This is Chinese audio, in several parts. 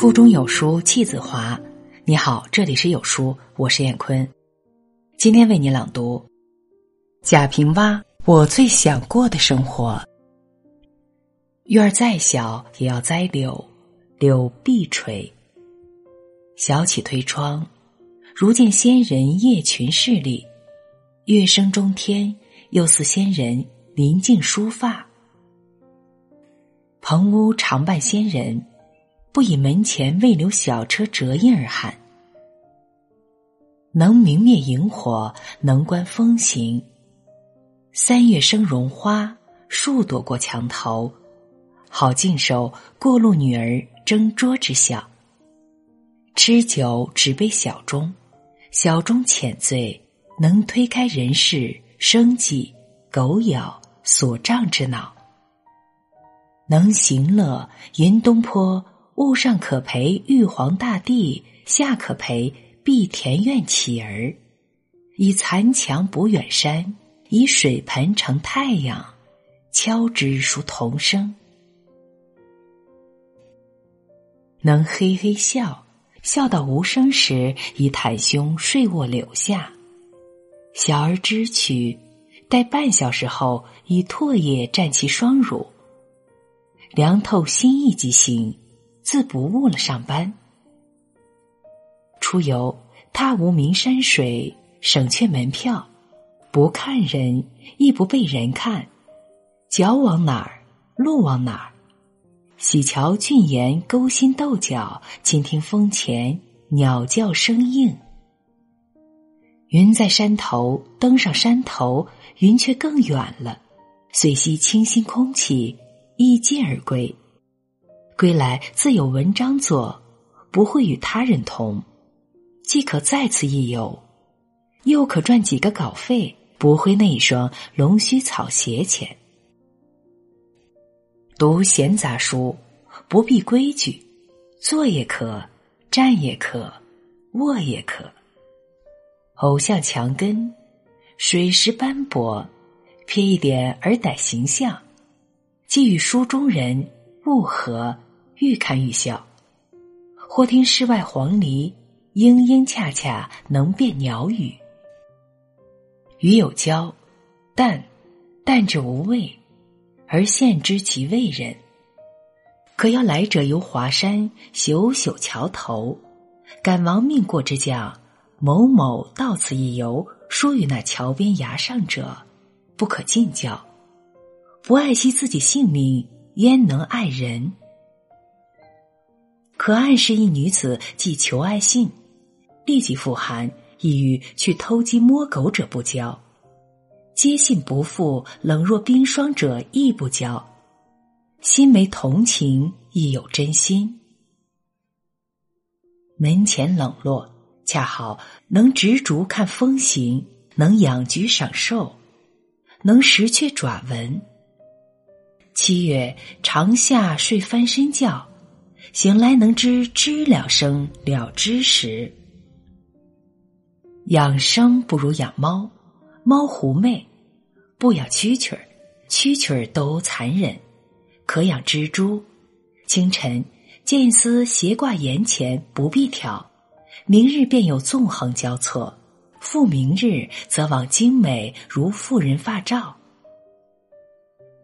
腹中有书气自华。你好，这里是有书，我是燕坤。今天为你朗读贾平凹。我最想过的生活。院儿再小也要栽柳，柳必垂。小起推窗，如见仙人夜群势力，月升中天，又似仙人临近梳发。棚屋常伴仙人，不以门前未留小车折印而憾。能明灭萤火，能观风行。三月生绒花，数朵过墙头，好尽收过路女儿争桌之笑。吃酒只杯小盅，小盅浅醉，能推开人世生计狗咬所障之恼。能行乐，云东坡，物上可陪玉皇大帝，下可陪碧田院乞儿。以残墙补远山，以水盆成太阳，敲之如童声。能嘿嘿笑，笑到无声时，以袒胸睡卧柳下。小儿知趣，待半小时后，以唾液蘸其双乳。凉透心意即行，自不误了上班。出游踏无名山水，省却门票，不看人，亦不被人看。脚往哪儿，路往哪儿。喜瞧俊颜勾心斗角，倾听风前鸟叫声应。云在山头，登上山头，云却更远了。遂吸清新空气。一剑而归，归来自有文章作，不会与他人同，既可再次一游，又可赚几个稿费，不会那一双龙须草鞋钱。读闲杂书，不必规矩，坐也可，站也可，卧也可。偶像墙根，水石斑驳，瞥一点而歹形象。既与书中人物合，愈看愈笑。或听世外黄鹂，莺莺恰恰能辨鸟语。鱼有胶，淡，淡之无味，而现之其味人。可要来者游华山，朽朽桥头，赶亡命过之将某某到此一游，说与那桥边崖上者，不可近教。不爱惜自己性命，焉能爱人？可暗示一女子既求爱信，立即复函，意欲去偷鸡摸狗者不交；接信不复，冷若冰霜者亦不交。心没同情，亦有真心。门前冷落，恰好能执竹看风行，能养菊赏兽，能识雀爪纹。七月长夏睡翻身觉，醒来能知知了声了知时。养生不如养猫，猫狐媚，不养蛐蛐儿，蛐蛐儿都残忍。可养蜘蛛，清晨见一丝斜挂檐前，不必挑，明日便有纵横交错，复明日则往精美如妇人发罩。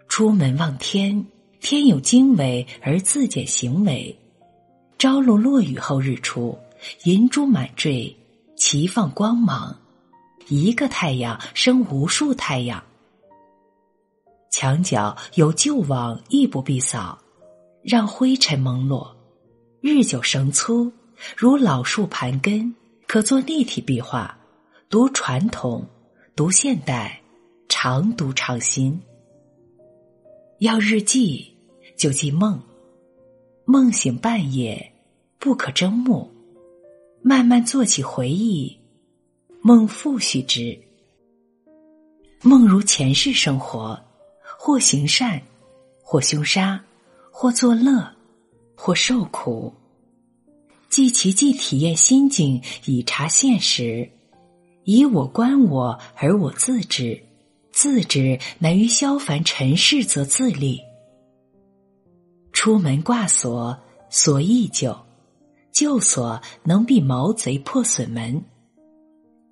出门望天，天有经纬而自检行为。朝露落雨后日出，银珠满坠，齐放光芒。一个太阳生无数太阳。墙角有旧网，亦不必扫，让灰尘蒙落。日久生粗，如老树盘根，可做立体壁画。读传统，读现代，常读常新。要日记，就记梦。梦醒半夜，不可睁目，慢慢做起回忆。梦复续之。梦如前世生活，或行善，或凶杀，或作乐，或受苦。记其既体验心境，以察现实。以我观我，而我自知。自知难于消凡尘世，则自立。出门挂锁，锁易旧；旧锁能避毛贼破损门。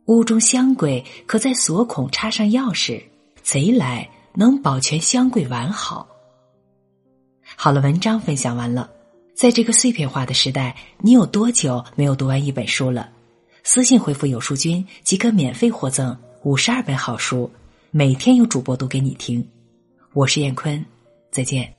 屋中箱柜可在锁孔插上钥匙，贼来能保全箱柜完好。好了，文章分享完了。在这个碎片化的时代，你有多久没有读完一本书了？私信回复“有书君”即可免费获赠五十二本好书，每天有主播读给你听。我是燕坤，再见。